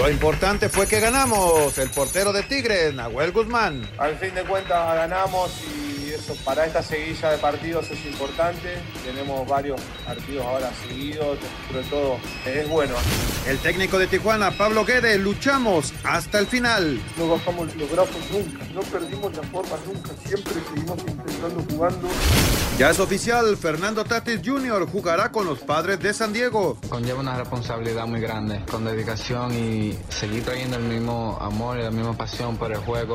Lo importante fue que ganamos. El portero de Tigres, Nahuel Guzmán. Al fin de cuentas ganamos y eso para esta seguilla de partidos es importante. Tenemos varios partidos ahora seguidos, sobre todo es bueno. El técnico de Tijuana, Pablo Guedes, luchamos hasta el final. No bajamos los brazos nunca, no perdimos la forma nunca, siempre seguimos intentando jugando. Ya es oficial, Fernando Tatis Jr. jugará con los padres de San Diego. Conlleva una responsabilidad muy grande, con dedicación y seguir trayendo el mismo amor y la misma pasión por el juego.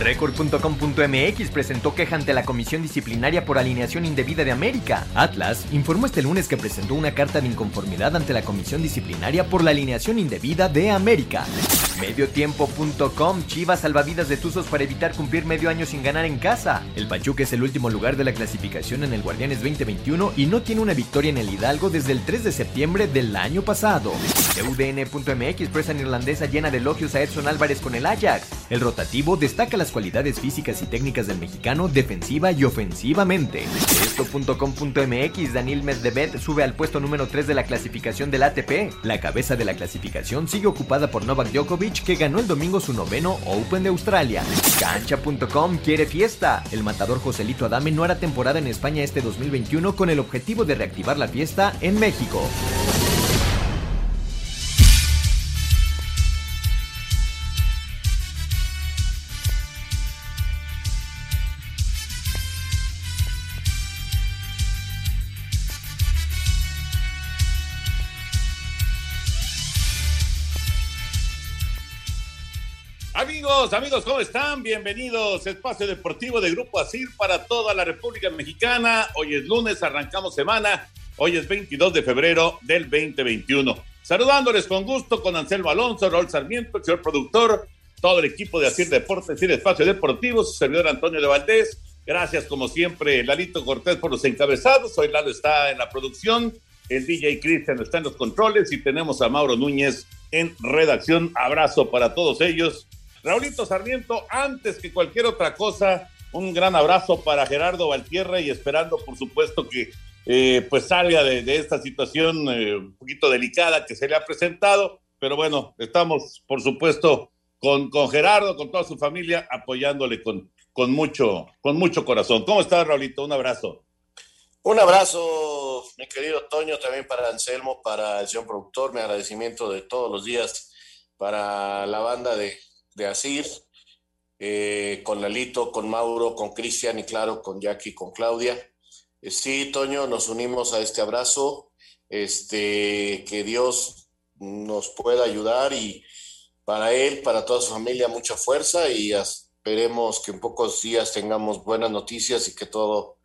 Record.com.mx presentó queja ante la Comisión Disciplinaria por alineación indebida de América. Atlas informó este lunes que presentó una carta de inconformidad ante la Comisión Disciplinaria por la alineación indebida de América. Mediotiempo.com Chivas salvavidas de Tuzos para evitar cumplir medio año sin ganar en casa. El Pachuca es el último lugar de la clasificación en el Guardianes 2021 y no tiene una victoria en el Hidalgo desde el 3 de septiembre del año pasado. UDN.mx prensa irlandesa llena de elogios a Edson Álvarez con el Ajax. El rotativo destaca las cualidades físicas y técnicas del mexicano defensiva y ofensivamente. Esto.com.mx Daniel Medvedev sube al puesto número 3 de la clasificación del ATP. La cabeza de la clasificación sigue ocupada por Novak Djokovic que ganó el domingo su noveno Open de Australia. Cancha.com quiere fiesta. El matador Joselito Adame no hará temporada en España este 2021 con el objetivo de reactivar la fiesta en México. Amigos, ¿cómo están? Bienvenidos Espacio Deportivo de Grupo Asir para toda la República Mexicana. Hoy es lunes, arrancamos semana. Hoy es 22 de febrero del 2021. Saludándoles con gusto con Anselmo Alonso, Raúl Sarmiento, el señor productor, todo el equipo de Asir Deportes y Espacio Deportivo, su servidor Antonio de Valdés. Gracias, como siempre, Lalito Cortés por los encabezados. Hoy Lalo está en la producción, el DJ Cristian está en los controles y tenemos a Mauro Núñez en redacción. Abrazo para todos ellos. Raulito Sarmiento, antes que cualquier otra cosa, un gran abrazo para Gerardo Valtierra y esperando, por supuesto, que eh, pues salga de, esta situación eh, un poquito delicada que se le ha presentado. Pero bueno, estamos, por supuesto, con, Gerardo, con toda su familia, apoyándole con, con, mucho, con mucho corazón. ¿Cómo estás, Raulito? Un abrazo. Un abrazo, mi querido Toño, también para Anselmo, para el señor productor, mi agradecimiento de todos los días para la banda de, de Asir, eh, con Lalito, con Mauro, con Cristian y claro, con Jackie, con Claudia. Eh, sí, Toño, nos unimos a este abrazo, este, que Dios nos pueda ayudar y para él, para toda su familia, mucha fuerza y esperemos que en pocos días tengamos buenas noticias y que todo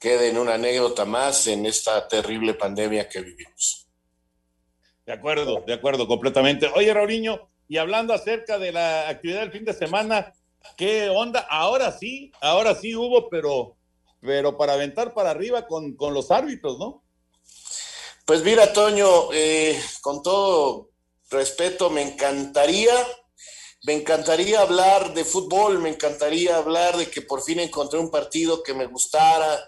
quede en una anécdota más en esta terrible pandemia que vivimos. De acuerdo, de acuerdo, completamente. Oye, Raulinho, y hablando acerca de la actividad del fin de semana, ¿qué onda? Ahora sí, ahora sí hubo, pero, pero para aventar para arriba con, con los árbitros, ¿no? Pues mira, Toño, eh, con todo respeto, me encantaría, me encantaría hablar de fútbol, me encantaría hablar de que por fin encontré un partido que me gustara,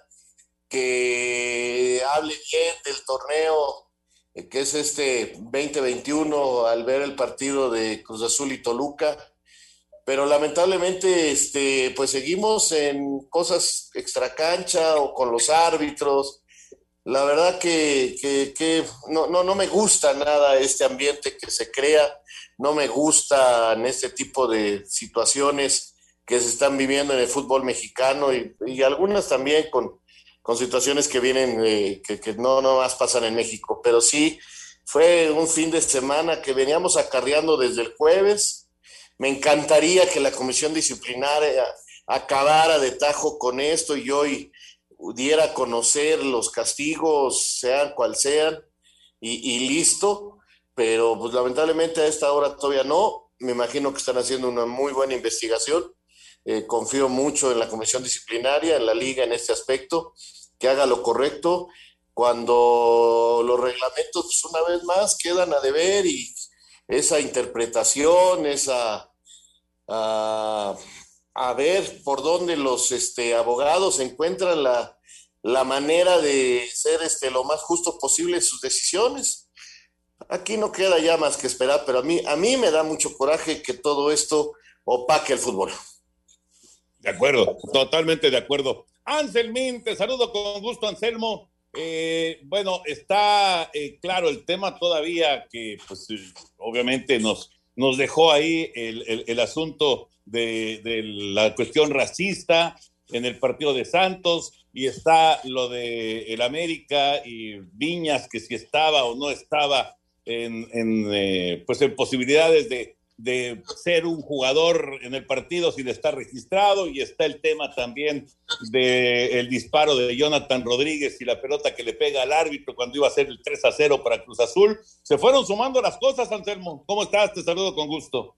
que hable bien del torneo que es este 2021 al ver el partido de Cruz Azul y Toluca. Pero lamentablemente, este, pues seguimos en cosas extracancha o con los árbitros. La verdad que, que, no, no, no me gusta nada este ambiente que se crea, no me gustan este tipo de situaciones que se están viviendo en el fútbol mexicano y, y algunas también con, con situaciones que vienen, eh, que, que, no más pasan en México, pero sí fue un fin de semana que veníamos acarreando desde el jueves. Me encantaría que la comisión disciplinaria acabara de tajo con esto y hoy diera a conocer los castigos, sean cual sean, y, listo. Pero pues lamentablemente a esta hora todavía no. Me imagino que están haciendo una muy buena investigación. Eh, confío mucho en la comisión disciplinaria, en la liga en este aspecto, que haga lo correcto. Cuando los reglamentos, pues, una vez más, quedan a deber y esa interpretación, esa a, ver por dónde los este, abogados encuentran la, manera de ser este, lo más justo posible en sus decisiones. Aquí no queda ya más que esperar, pero a mí, a mí me da mucho coraje que todo esto opaque el fútbol. De acuerdo, totalmente de acuerdo. Anselmín, te saludo con gusto, Anselmo. Eh, bueno, está eh, claro el tema todavía que, pues, obviamente nos, dejó ahí el, asunto de, la cuestión racista en el partido de Santos y está lo de el América y Viñas que si estaba o no estaba en, eh, pues en posibilidades de, de ser un jugador en el partido sin estar registrado y está el tema también del disparo de Jonathan Rodríguez y la pelota que le pega al árbitro cuando iba a ser el 3 a 0 para Cruz Azul. Se fueron sumando las cosas, Anselmo. ¿Cómo estás? Te saludo con gusto.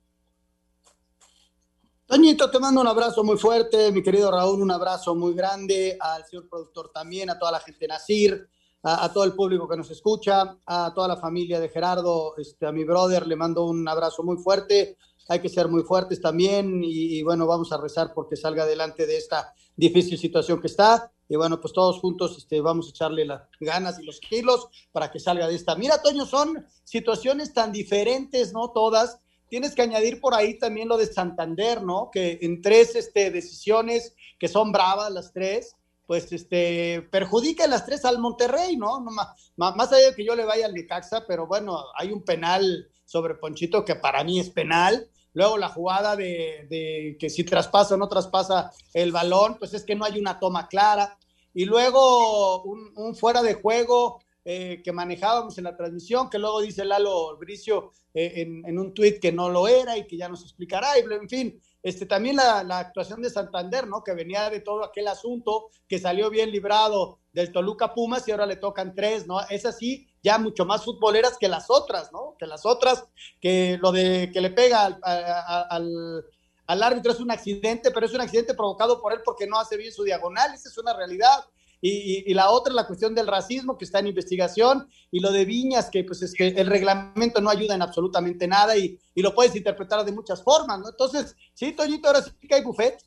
Toñito, te mando un abrazo muy fuerte, mi querido Raúl, un abrazo muy grande, al señor productor también, a toda la gente Nacir, a, todo el público que nos escucha, a toda la familia de Gerardo, este, a mi brother, le mando un abrazo muy fuerte. Hay que ser muy fuertes también y, bueno, vamos a rezar porque salga adelante de esta difícil situación que está. Y bueno, pues todos juntos este, vamos a echarle las ganas y los kilos para que salga de esta. Mira, Toño, son situaciones tan diferentes, ¿no? Todas. Tienes que añadir por ahí también lo de Santander, ¿no? Que en tres este, decisiones que son bravas las tres, pues este, perjudica las tres al Monterrey, ¿no? no más, más, allá de que yo le vaya al Necaxa, pero bueno, hay un penal sobre Ponchito que para mí es penal. Luego la jugada de, que si traspasa o no traspasa el balón, pues es que no hay una toma clara. Y luego un, fuera de juego eh, que manejábamos en la transmisión, que luego dice Lalo Bricio eh, en, en, un tuit que no lo era y que ya nos explicará. Y, en fin, este, también la, actuación de Santander, ¿no? Que venía de todo aquel asunto, que salió bien librado del Toluca Pumas y ahora le tocan tres, ¿no? Es así, ya mucho más futboleras que las otras, ¿no? Que las otras, que lo de que le pega al, al árbitro es un accidente, pero es un accidente provocado por él porque no hace bien su diagonal, esa es una realidad. Y, la otra, la cuestión del racismo que está en investigación y lo de Viñas, que pues es que el reglamento no ayuda en absolutamente nada y, lo puedes interpretar de muchas formas, ¿no? Entonces, sí, Toñito, ahora sí que hay buffet.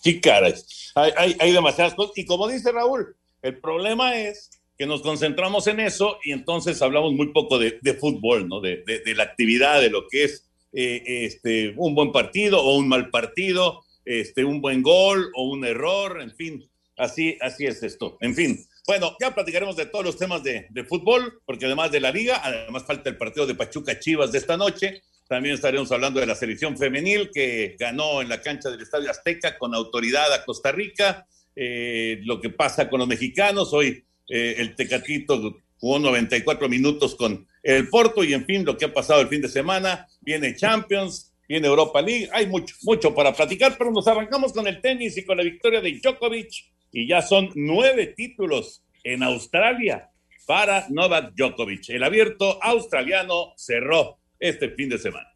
Sí, caray, hay, hay, demasiadas cosas. Y como dice Raúl, el problema es que nos concentramos en eso y entonces hablamos muy poco de, fútbol, ¿no? De, la actividad, de lo que es eh, este, un buen partido o un mal partido, este, un buen gol o un error, en fin Así, así es esto. En fin, bueno, ya platicaremos de todos los temas de, fútbol, porque además de la liga, además falta el partido de Pachuca Chivas de esta noche. También estaremos hablando de la selección femenil que ganó en la cancha del Estadio Azteca con autoridad a Costa Rica. Eh, lo que pasa con los mexicanos. Hoy eh, el Tecatito jugó 94 minutos con el Porto y en fin, lo que ha pasado el fin de semana. Viene Champions, viene Europa League. Hay mucho, mucho para platicar, pero nos arrancamos con el tenis y con la victoria de Djokovic y ya son nueve títulos en Australia para Novak Djokovic. El abierto australiano cerró este fin de semana.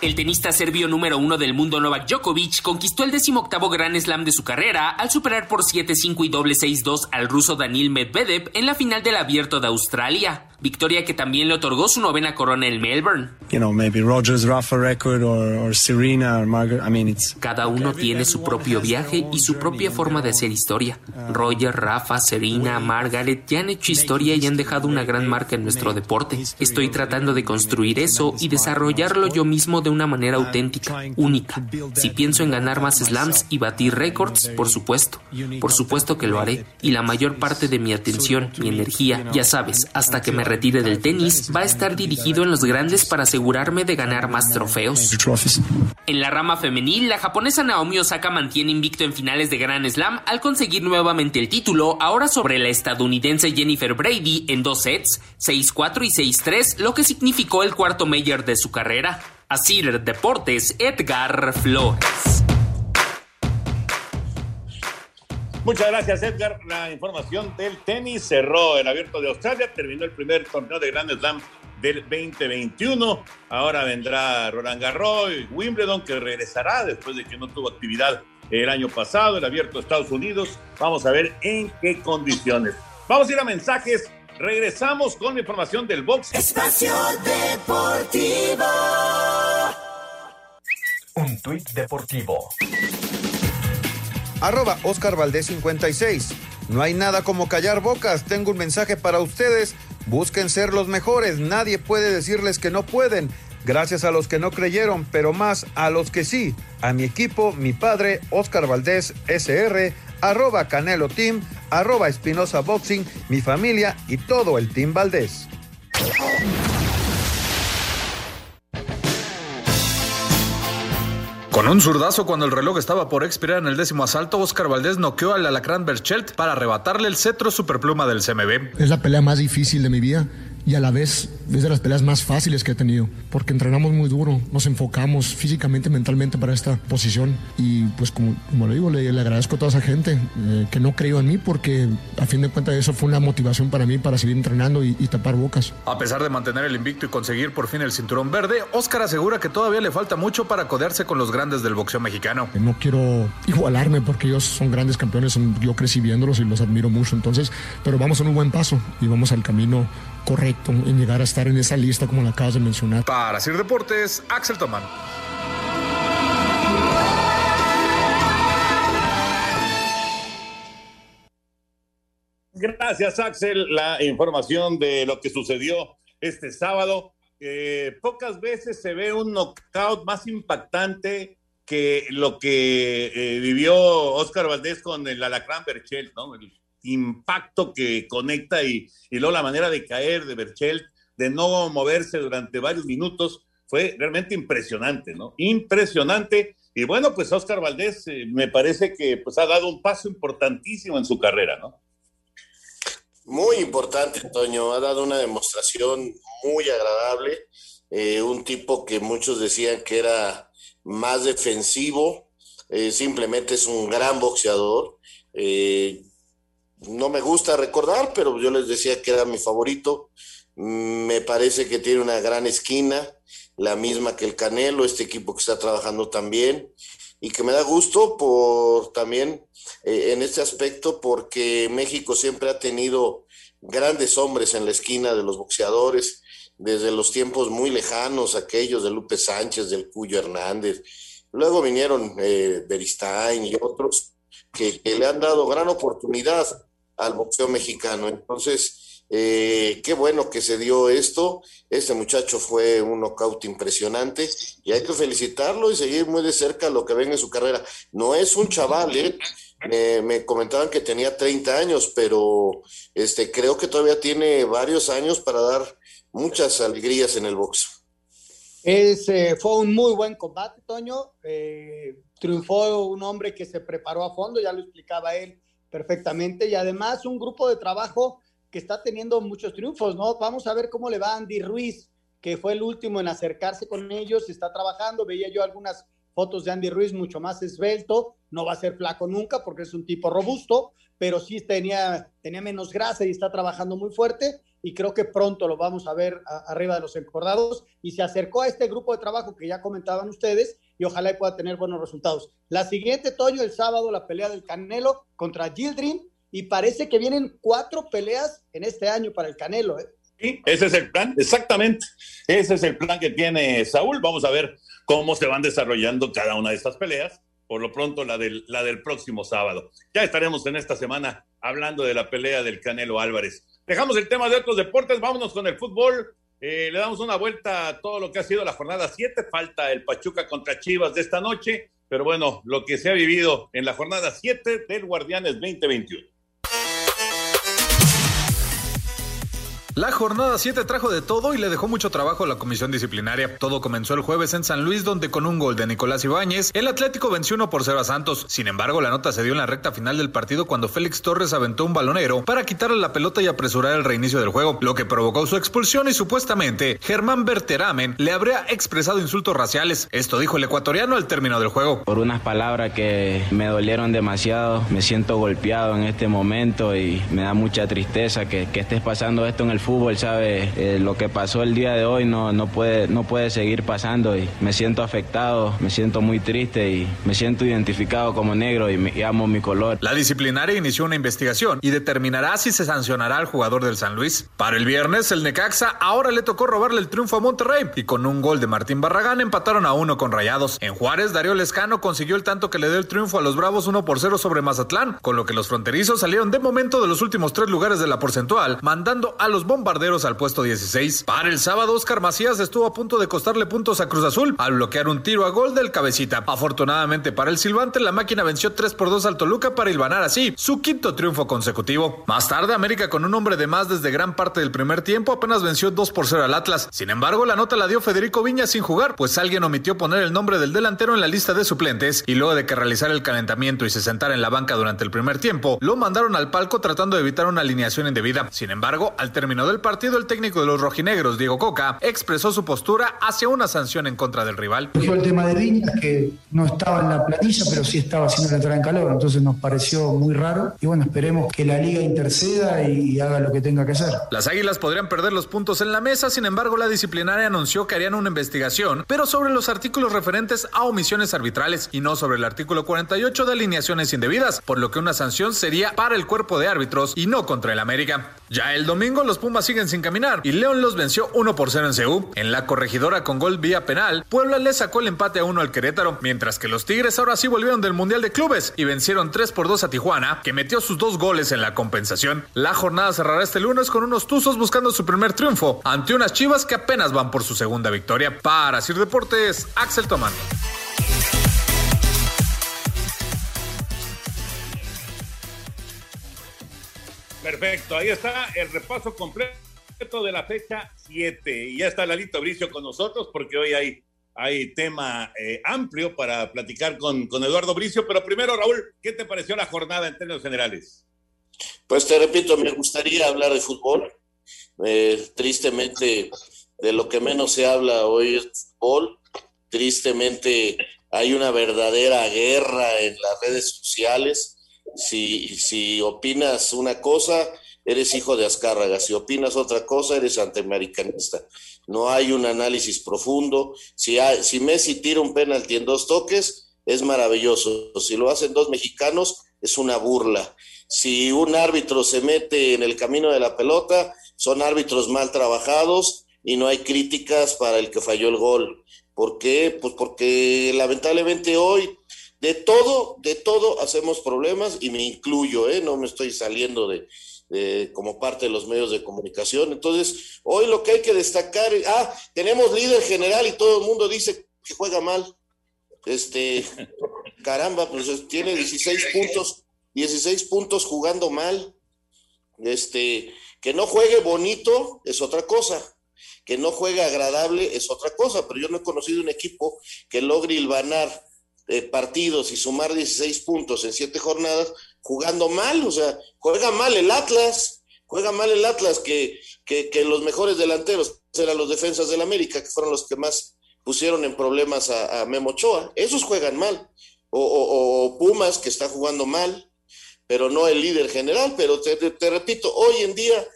El tenista serbio número uno del mundo Novak Djokovic conquistó el decimoctavo Grand Slam de su carrera al superar por 7-5 y doble 6-2 al ruso Daniil Medvedev en la final del Abierto de Australia victoria que también le otorgó su novena corona en Melbourne. Cada uno tiene su propio viaje y su propia forma de hacer historia. Roger, Rafa, Serena, Margaret ya han hecho historia y han dejado una gran marca en nuestro deporte. Estoy tratando de construir eso y desarrollarlo yo mismo de una manera auténtica, única. Si pienso en ganar más slams y batir récords, por supuesto. Por supuesto que lo haré. Y la mayor parte de mi atención, mi energía, ya sabes, hasta que me retire del tenis va a estar dirigido en los grandes para asegurarme de ganar más trofeos. En la rama femenil, la japonesa Naomi Osaka mantiene invicto en finales de Grand Slam al conseguir nuevamente el título, ahora sobre la estadounidense Jennifer Brady en dos sets, 6-4 y 6-3, lo que significó el cuarto mayor de su carrera. Así Deportes, Edgar Flores. Muchas gracias, Edgar. La información del tenis cerró el abierto de Australia, terminó el primer torneo de Grand Slam del 2021. Ahora vendrá Roland Garros y Wimbledon, que regresará después de que no tuvo actividad el año pasado, el abierto de Estados Unidos. Vamos a ver en qué condiciones. Vamos a ir a mensajes. Regresamos con la información del box. Espacio Deportivo. Un tuit deportivo arroba Oscar Valdés 56. No hay nada como callar bocas. Tengo un mensaje para ustedes. Busquen ser los mejores. Nadie puede decirles que no pueden. Gracias a los que no creyeron, pero más a los que sí. A mi equipo, mi padre, Oscar Valdés SR, arroba Canelo Team, arroba Espinosa Boxing, mi familia y todo el Team Valdés. Con un zurdazo cuando el reloj estaba por expirar en el décimo asalto, Oscar Valdés noqueó al alacrán Berchelt para arrebatarle el cetro superpluma del CMB. Es la pelea más difícil de mi vida y a la vez es de las peleas más fáciles que he tenido, porque entrenamos muy duro, nos enfocamos físicamente, mentalmente para esta posición y pues como, como lo digo, le, agradezco a toda esa gente eh, que no creyó en mí porque a fin de cuentas eso fue una motivación para mí para seguir entrenando y, tapar bocas. A pesar de mantener el invicto y conseguir por fin el cinturón verde, Oscar asegura que todavía le falta mucho para codearse con los grandes del boxeo mexicano. No quiero igualarme porque ellos son grandes campeones, yo crecí viéndolos y los admiro mucho, entonces, pero vamos en un buen paso y vamos al camino correcto en llegar a estar en esa lista como la acabas de mencionar. Para Sir Deportes, Axel Tomán. Gracias, Axel. La información de lo que sucedió este sábado. pocas veces se ve un knockout más impactante que lo que eh, vivió Oscar Valdés con el Alacrán Berchel, ¿no? Impacto que conecta y, luego la manera de caer de Berchelt, de no moverse durante varios minutos, fue realmente impresionante, ¿no? Impresionante. Y bueno, pues Oscar Valdés eh, me parece que pues ha dado un paso importantísimo en su carrera, ¿no? Muy importante, Toño. Ha dado una demostración muy agradable. Eh, un tipo que muchos decían que era más defensivo, eh, simplemente es un gran boxeador. No me gusta recordar, pero yo les decía que era mi favorito. Me parece que tiene una gran esquina, la misma que el Canelo, este equipo que está trabajando también, y que me da gusto por también eh, en este aspecto, porque México siempre ha tenido grandes hombres en la esquina de los boxeadores, desde los tiempos muy lejanos, aquellos de Lupe Sánchez, del Cuyo Hernández. Luego vinieron eh, Beristain y otros que, que le han dado gran oportunidad al boxeo mexicano. Entonces, eh, qué bueno que se dio esto. Este muchacho fue un knockout impresionante y hay que felicitarlo y seguir muy de cerca lo que venga en su carrera. No es un chaval, ¿eh? Me, comentaban que tenía 30 años, pero este, creo que todavía tiene varios años para dar muchas alegrías en el boxeo. Es, fue un muy buen combate, Toño. triunfó un hombre que se preparó a fondo, ya lo explicaba él perfectamente. Y además un grupo de trabajo que está teniendo muchos triunfos, ¿no? Vamos a ver cómo le va Andy Ruiz, que fue el último en acercarse con ellos, está trabajando, veía yo algunas fotos de Andy Ruiz mucho más esbelto, no va a ser flaco nunca porque es un tipo robusto, pero sí tenía, tenía menos grasa y está trabajando muy fuerte. Y creo que pronto lo vamos a ver arriba de los encordados. Y se acercó a este grupo de trabajo que ya comentaban ustedes y ojalá pueda tener buenos resultados. La siguiente, Toño, el sábado, la pelea del Canelo contra Gildrin, y parece que vienen cuatro peleas en este año para el Canelo. ¿eh? Sí, ese es el plan, exactamente. Ese es el plan que tiene Saúl. Vamos a ver cómo se van desarrollando cada una de estas peleas. Por lo pronto, la del, la del próximo sábado. Ya estaremos en esta semana hablando de la pelea del Canelo Álvarez. Dejamos el tema de otros deportes, vámonos con el fútbol. Eh, le damos una vuelta a todo lo que ha sido la jornada 7. Falta el Pachuca contra Chivas de esta noche, pero bueno, lo que se ha vivido en la jornada 7 del Guardianes 2021. La jornada 7 trajo de todo y le dejó mucho trabajo a la comisión disciplinaria. Todo comenzó el jueves en San Luis, donde con un gol de Nicolás Ibáñez, el Atlético venció 1 por 0 a Santos. Sin embargo, la nota se dio en la recta final del partido cuando Félix Torres aventó un balonero para quitarle la pelota y apresurar el reinicio del juego, lo que provocó su expulsión y supuestamente Germán Berteramen le habría expresado insultos raciales. Esto dijo el ecuatoriano al término del juego. Por unas palabras que me dolieron demasiado, me siento golpeado en este momento y me da mucha tristeza que, que estés pasando esto en el fútbol, ¿sabes? Eh, lo que pasó el día de hoy no, no, puede, no puede seguir pasando y me siento afectado, me siento muy triste y me siento identificado como negro y, amo mi color. La disciplinaria inició una investigación y determinará si se sancionará al jugador del San Luis. Para el viernes, el Necaxa ahora le tocó robarle el triunfo a Monterrey y con un gol de Martín Barragán empataron a uno con Rayados. En Juárez, Darío Lescano consiguió el tanto que le dio el triunfo a los Bravos 1 por 0 sobre Mazatlán, con lo que los fronterizos salieron de momento de los últimos tres lugares de la porcentual, mandando a los bombarderos al puesto 16. Para el sábado, Oscar Macías estuvo a punto de costarle puntos a Cruz Azul al bloquear un tiro a gol del cabecita. Afortunadamente para el silbante, la máquina venció 3 por 2 al Toluca para hilvanar así su quinto triunfo consecutivo. Más tarde, América con un hombre de más desde gran parte del primer tiempo apenas venció 2 por 0 al Atlas. Sin embargo, la nota la dio Federico Viña sin jugar, pues alguien omitió poner el nombre del delantero en la lista de suplentes y luego de que realizara el calentamiento y se sentara en la banca durante el primer tiempo, lo mandaron al palco tratando de evitar una alineación indebida. Sin embargo, al término del partido, el técnico de los rojinegros, Diego Coca, expresó su postura hacia una sanción en contra del rival. Surgió el tema de Viña, que no estaba en la planilla, pero sí estaba haciendo la entrada en calor, entonces nos pareció muy raro. Y bueno, esperemos que la liga interceda y haga lo que tenga que hacer. Las águilas podrían perder los puntos en la mesa, sin embargo, la disciplinaria anunció que harían una investigación, pero sobre los artículos referentes a omisiones arbitrales y no sobre el artículo 48 de alineaciones indebidas, por lo que una sanción sería para el cuerpo de árbitros y no contra el América. Ya el domingo los Pumas siguen sin caminar y León los venció 1 por 0 en CU. En la corregidora con gol vía penal, Puebla le sacó el empate a 1 al Querétaro, mientras que los Tigres ahora sí volvieron del Mundial de Clubes y vencieron 3 por 2 a Tijuana, que metió sus dos goles en la compensación. La jornada cerrará este lunes con unos Tuzos buscando su primer triunfo ante unas Chivas que apenas van por su segunda victoria. Para Sir Deportes, Axel Tomán. Perfecto, ahí está el repaso completo de la fecha 7. Y ya está Lalito Bricio con nosotros porque hoy hay, hay tema eh, amplio para platicar con, con Eduardo Bricio. Pero primero, Raúl, ¿qué te pareció la jornada en términos generales? Pues te repito, me gustaría hablar de fútbol. Eh, tristemente, de lo que menos se habla hoy es fútbol. Tristemente, hay una verdadera guerra en las redes sociales. Si, opinas una cosa, eres hijo de Azcárraga. Si opinas otra cosa, eres antiamericanista. No hay un análisis profundo. Si, hay, si Messi tira un penalti en dos toques, es maravilloso. Si lo hacen dos mexicanos, es una burla. Si un árbitro se mete en el camino de la pelota, son árbitros mal trabajados y no hay críticas para el que falló el gol. ¿Por qué? Pues porque lamentablemente hoy de todo, de todo hacemos problemas y me incluyo, ¿eh? no me estoy saliendo de, de, como parte de los medios de comunicación. Entonces, hoy lo que hay que destacar, ah, tenemos líder general y todo el mundo dice que juega mal. Este, caramba, pues tiene 16 puntos, 16 puntos jugando mal. Este, que no juegue bonito es otra cosa, que no juegue agradable es otra cosa, pero yo no he conocido un equipo que logre hilvanar eh, partidos y sumar 16 puntos en siete jornadas jugando mal, o sea, juega mal el Atlas, juega mal el Atlas que, que, los mejores delanteros eran los defensas del América, que fueron los que más pusieron en problemas a, a Memo Ochoa, esos juegan mal, o, Pumas que está jugando mal, pero no el líder general, pero te, te, te, repito, hoy en día,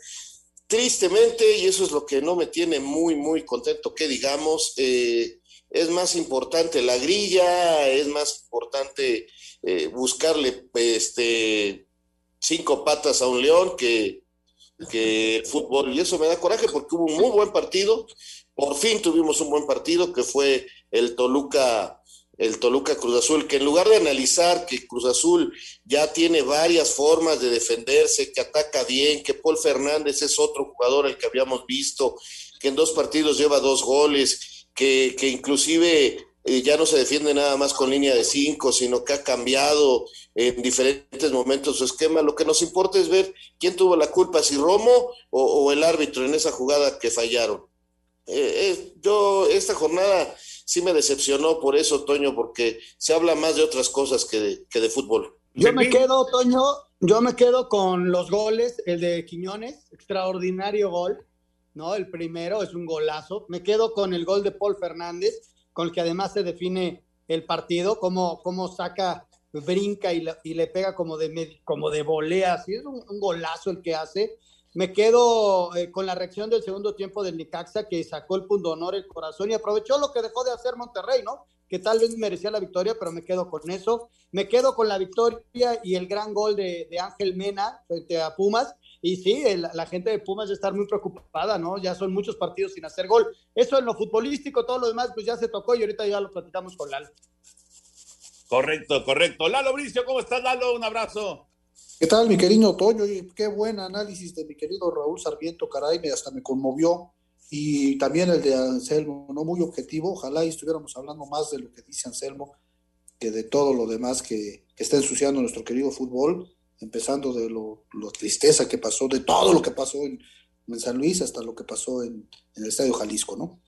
tristemente, y eso es lo que no me tiene muy, muy contento que digamos, eh, es más importante la grilla, es más importante eh, buscarle este, cinco patas a un león que, que el fútbol, y eso me da coraje porque hubo un muy buen partido, por fin tuvimos un buen partido que fue el Toluca el Toluca Cruz Azul, que en lugar de analizar que Cruz Azul ya tiene varias formas de defenderse, que ataca bien, que Paul Fernández es otro jugador el que habíamos visto, que en dos partidos lleva dos goles, que, que inclusive eh, ya no se defiende nada más con línea de cinco, sino que ha cambiado en diferentes momentos su esquema. Lo que nos importa es ver quién tuvo la culpa, si Romo o, el árbitro en esa jugada que fallaron. Eh, yo, esta jornada sí me decepcionó por eso, Toño, porque se habla más de otras cosas que de, que de fútbol. Yo me quedo, Toño, yo me quedo con los goles, el de Quiñones, extraordinario gol, ¿no? El primero es un golazo. Me quedo con el gol de Paul Fernández, con el que además se define el partido, cómo, cómo saca, brinca y, le pega como de, como de volea, así es un, golazo el que hace. Me quedo eh, con la reacción del segundo tiempo del Nicaxa, que sacó el punto honor, el corazón y aprovechó lo que dejó de hacer Monterrey, ¿no? Que tal vez merecía la victoria, pero me quedo con eso. Me quedo con la victoria y el gran gol de, de Ángel Mena frente a Pumas. Y sí, la gente de Pumas debe estar muy preocupada, ¿no? Ya son muchos partidos sin hacer gol. Eso en lo futbolístico, todo lo demás, pues ya se tocó y ahorita ya lo platicamos con Lalo. Correcto, correcto. Lalo Bricio, ¿cómo estás, Lalo? Un abrazo. ¿Qué tal, mi querido Toño? Qué buen análisis de mi querido Raúl Sarmiento, caray, me hasta me conmovió. Y también el de Anselmo, no muy objetivo. Ojalá estuviéramos hablando más de lo que dice Anselmo que de todo lo demás que, está ensuciando nuestro querido fútbol, empezando de lo, tristeza que pasó, de todo lo que pasó en, San Luis hasta lo que pasó en, el Estadio Jalisco, ¿no?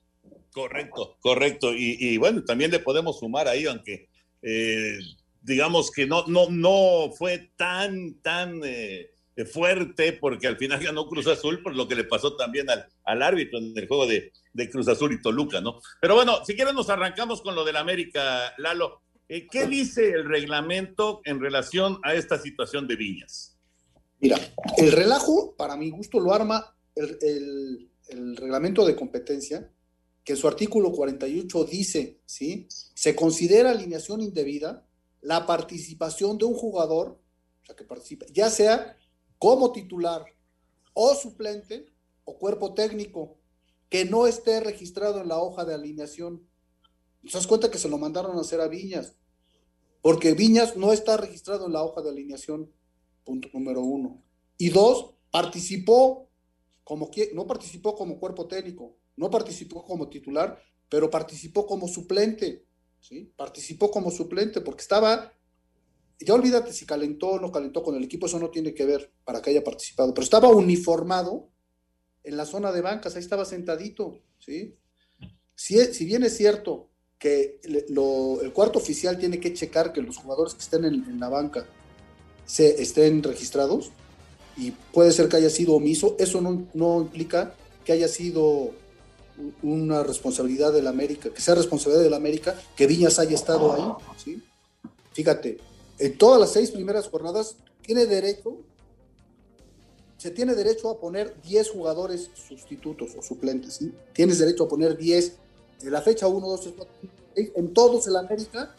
Correcto, correcto. Y, bueno, también le podemos sumar ahí, aunque eh, digamos que no, no, no fue tan, tan eh, fuerte, porque al final ganó Cruz Azul por lo que le pasó también al, al árbitro en el juego de, de, Cruz Azul y Toluca, ¿no? Pero bueno, si quieren nos arrancamos con lo del América, Lalo. Eh, ¿Qué dice el reglamento en relación a esta situación de Viñas? Mira, el relajo, para mi gusto, lo arma el, reglamento de competencia, que en su artículo 48 dice, ¿sí? Se considera alineación indebida la participación de un jugador, o sea, que participa, ya sea como titular o suplente o cuerpo técnico, que no esté registrado en la hoja de alineación. ¿Te das cuenta que se lo mandaron a hacer a Viñas? Porque Viñas no está registrado en la hoja de alineación, punto número uno. Y dos, participó como no participó como cuerpo técnico, no participó como titular, pero participó como suplente. ¿sí? Participó como suplente porque estaba, ya olvídate si calentó o no calentó con el equipo, eso no tiene que ver para que haya participado, pero estaba uniformado en la zona de bancas, ahí estaba sentadito, ¿sí? Si, si bien es cierto que el cuarto oficial tiene que checar que los jugadores que estén en, la banca se estén registrados, y puede ser que haya sido omiso, eso no, no implica que haya sido una responsabilidad del América, que sea responsabilidad del América que Viñas haya estado ahí, ¿sí? Fíjate, en todas las seis primeras jornadas tiene derecho, se tiene derecho a poner 10 jugadores sustitutos o suplentes, ¿sí? Tienes derecho a poner 10. En la fecha 1, 2, 3, 4, 6, en todos el América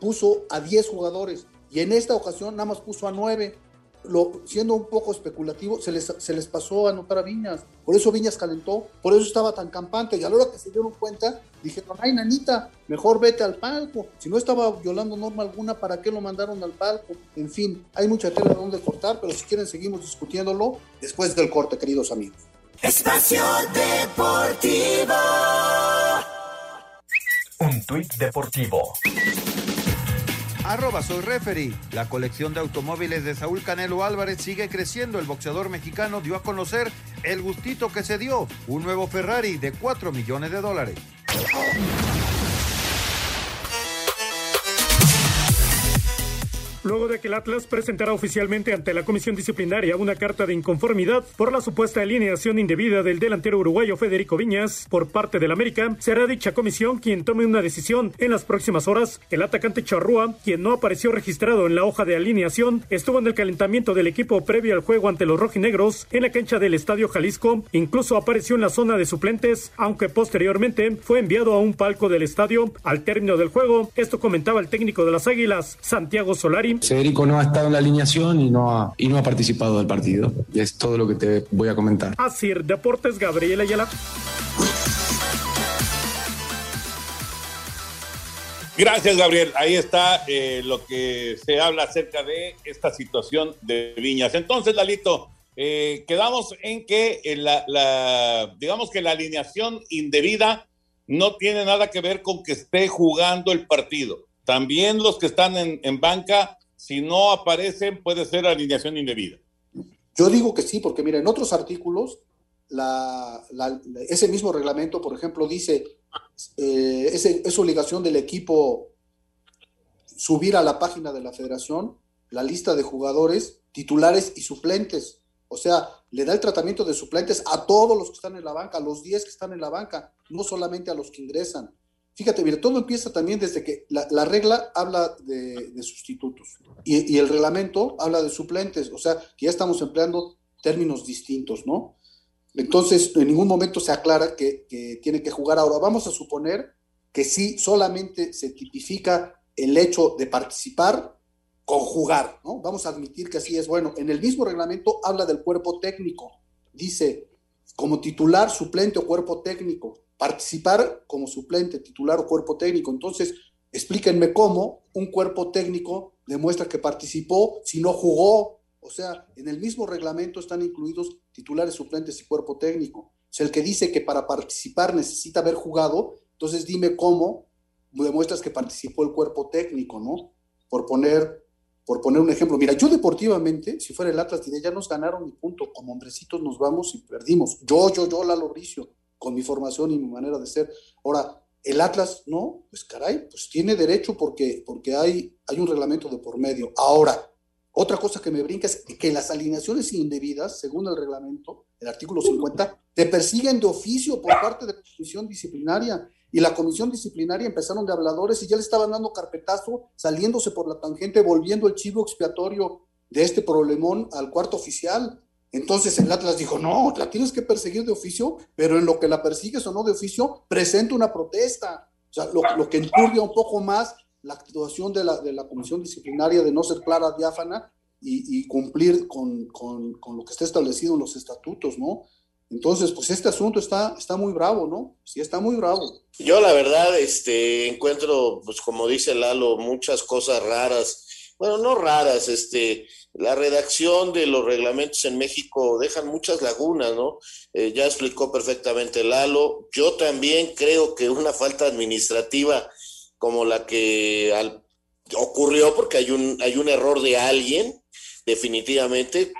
puso a 10 jugadores y en esta ocasión nada más puso a 9 siendo un poco especulativo, se les, pasó a anotar a Viñas. Por eso Viñas calentó, por eso estaba tan campante. Y a la hora que se dieron cuenta, dijeron, ay, nanita, mejor vete al palco. Si no estaba violando norma alguna, ¿para qué lo mandaron al palco? En fin, hay mucha tela donde cortar, pero si quieren seguimos discutiéndolo después del corte, queridos amigos. Espacio Deportivo. Un tuit deportivo Arroba soy referee. La colección de automóviles de Saúl Canelo Álvarez sigue creciendo. El boxeador mexicano dio a conocer el gustito que se dio, un nuevo Ferrari de 4 millones de dólares. Luego de que el Atlas presentara oficialmente ante la comisión disciplinaria una carta de inconformidad por la supuesta alineación indebida del delantero uruguayo Federico Viñas por parte del América, será dicha comisión quien tome una decisión en las próximas horas. El atacante Charrúa, quien no apareció registrado en la hoja de alineación, estuvo en el calentamiento del equipo previo al juego ante los rojinegros en la cancha del Estadio Jalisco, incluso apareció en la zona de suplentes, aunque posteriormente fue enviado a un palco del estadio al término del juego. Esto comentaba el técnico de las Águilas, Santiago Solari, Federico no ha estado en la alineación y no ha, y no ha participado del partido. Es todo lo que te voy a comentar. Así, Deportes Gabriel Ayala. Gracias, Gabriel. Ahí está eh, lo que se habla acerca de esta situación de Viñas. Entonces, Lalito, eh, quedamos en que la, digamos que la alineación indebida no tiene nada que ver con que esté jugando el partido. También los que están en, en banca, si no aparecen, puede ser alineación indebida. Yo digo que sí, porque mira, en otros artículos, la, la, ese mismo reglamento, por ejemplo, dice, eh, es, es obligación del equipo subir a la página de la federación la lista de jugadores titulares y suplentes. O sea, le da el tratamiento de suplentes a todos los que están en la banca, a los 10 que están en la banca, no solamente a los que ingresan. Fíjate, mire, todo empieza también desde que la, la regla habla de, sustitutos y, y, el reglamento habla de suplentes, o sea, que ya estamos empleando términos distintos, ¿no? Entonces, en ningún momento se aclara que, que tiene que jugar ahora. Vamos a suponer que sí solamente se tipifica el hecho de participar con jugar, ¿no? Vamos a admitir que así es. Bueno, en el mismo reglamento habla del cuerpo técnico. Dice, como titular, suplente o cuerpo técnico. Participar como suplente, titular o cuerpo técnico. Entonces, explíquenme cómo un cuerpo técnico demuestra que participó si no jugó. O sea, en el mismo reglamento están incluidos titulares, suplentes y cuerpo técnico. O sea, el que dice que para participar necesita haber jugado, entonces dime cómo demuestras que participó el cuerpo técnico, ¿no? Por poner por poner un ejemplo, mira, yo deportivamente, si fuera el Atlas, diría, ya nos ganaron y punto, como hombrecitos nos vamos y perdimos. Yo, yo, yo, Lalo Bricio, con mi formación y mi manera de ser. Ahora, el Atlas, no, pues caray, pues tiene derecho porque, porque hay, hay un reglamento de por medio. Ahora, otra cosa que me brinca es que las alineaciones indebidas, según el reglamento, el artículo 50, te persiguen de oficio por parte de la comisión disciplinaria y la comisión disciplinaria empezaron de habladores y ya le estaban dando carpetazo, saliéndose por la tangente, volviendo el chivo expiatorio de este problemón al cuarto oficial. Entonces el Atlas dijo, no, la tienes que perseguir de oficio, pero en lo que la persigues o no de oficio, presenta una protesta. O sea, lo, lo que enturbia un poco más la actuación de la, de la comisión disciplinaria de no ser clara, diáfana y, cumplir con, con, con, lo que está establecido en los estatutos, ¿no? Entonces, pues este asunto está, está muy bravo, ¿no? Sí, está muy bravo. Yo la verdad, este, encuentro, pues como dice Lalo, muchas cosas raras. Bueno, no raras, este, la redacción de los reglamentos en México dejan muchas lagunas, ¿no? Eh, ya explicó perfectamente Lalo. Yo también creo que una falta administrativa como la que al, ocurrió, porque hay un, hay un error de alguien, definitivamente,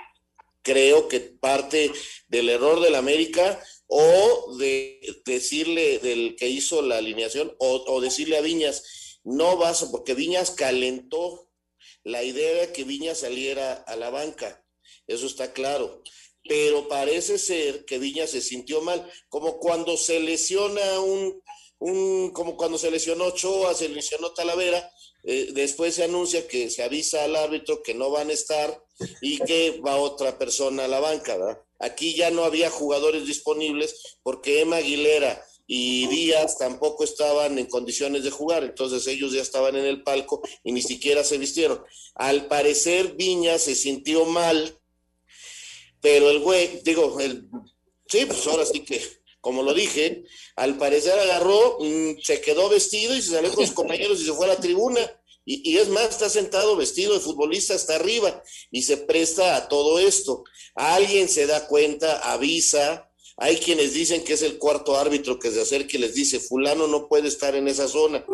creo que parte del error del América o de decirle del que hizo la alineación o, o decirle a Viñas, no vas, porque Viñas calentó la idea de que Viñas saliera a la banca, eso está claro. Pero parece ser que Viñas se sintió mal, como cuando se lesiona un, un como cuando se lesionó Ochoa, se lesionó Talavera, eh, después se anuncia que se avisa al árbitro que no van a estar y que va otra persona a la banca, ¿verdad? Aquí ya no había jugadores disponibles porque Emma Aguilera y Díaz tampoco estaban en condiciones de jugar, entonces ellos ya estaban en el palco y ni siquiera se vistieron. Al parecer Viña se sintió mal, pero el güey, digo, el, sí, pues ahora sí que, como lo dije, al parecer agarró, mmm, se quedó vestido y se salió con sus compañeros y se fue a la tribuna. Y, y, es más, está sentado vestido de futbolista hasta arriba y se presta a todo esto. Alguien se da cuenta, avisa. Hay quienes dicen que es el cuarto árbitro que se acerca y les dice, fulano no puede estar en esa zona.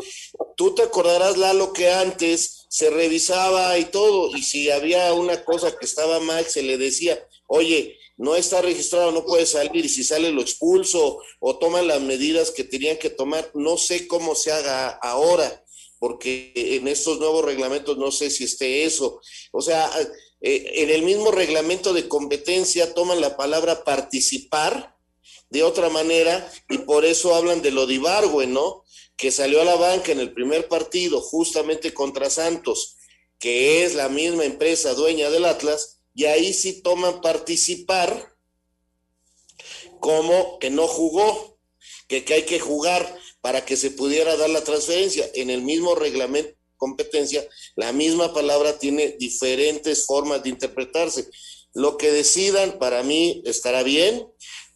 Tú te acordarás, Lalo, que antes se revisaba y todo, y si había una cosa que estaba mal, se le decía, oye, no está registrado, no puede salir, y si sale lo expulso o toman las medidas que tenían que tomar. No sé cómo se haga ahora porque en estos nuevos reglamentos no sé si esté eso. O sea, eh, en el mismo reglamento de competencia toman la palabra participar de otra manera y por eso hablan de lo de ¿no? Que salió a la banca en el primer partido justamente contra Santos, que es la misma empresa dueña del Atlas, y ahí sí toman participar como que no jugó, que, que hay que jugar para que se pudiera dar la transferencia. En el mismo reglamento competencia, la misma palabra tiene diferentes formas de interpretarse. Lo que decidan para mí estará bien,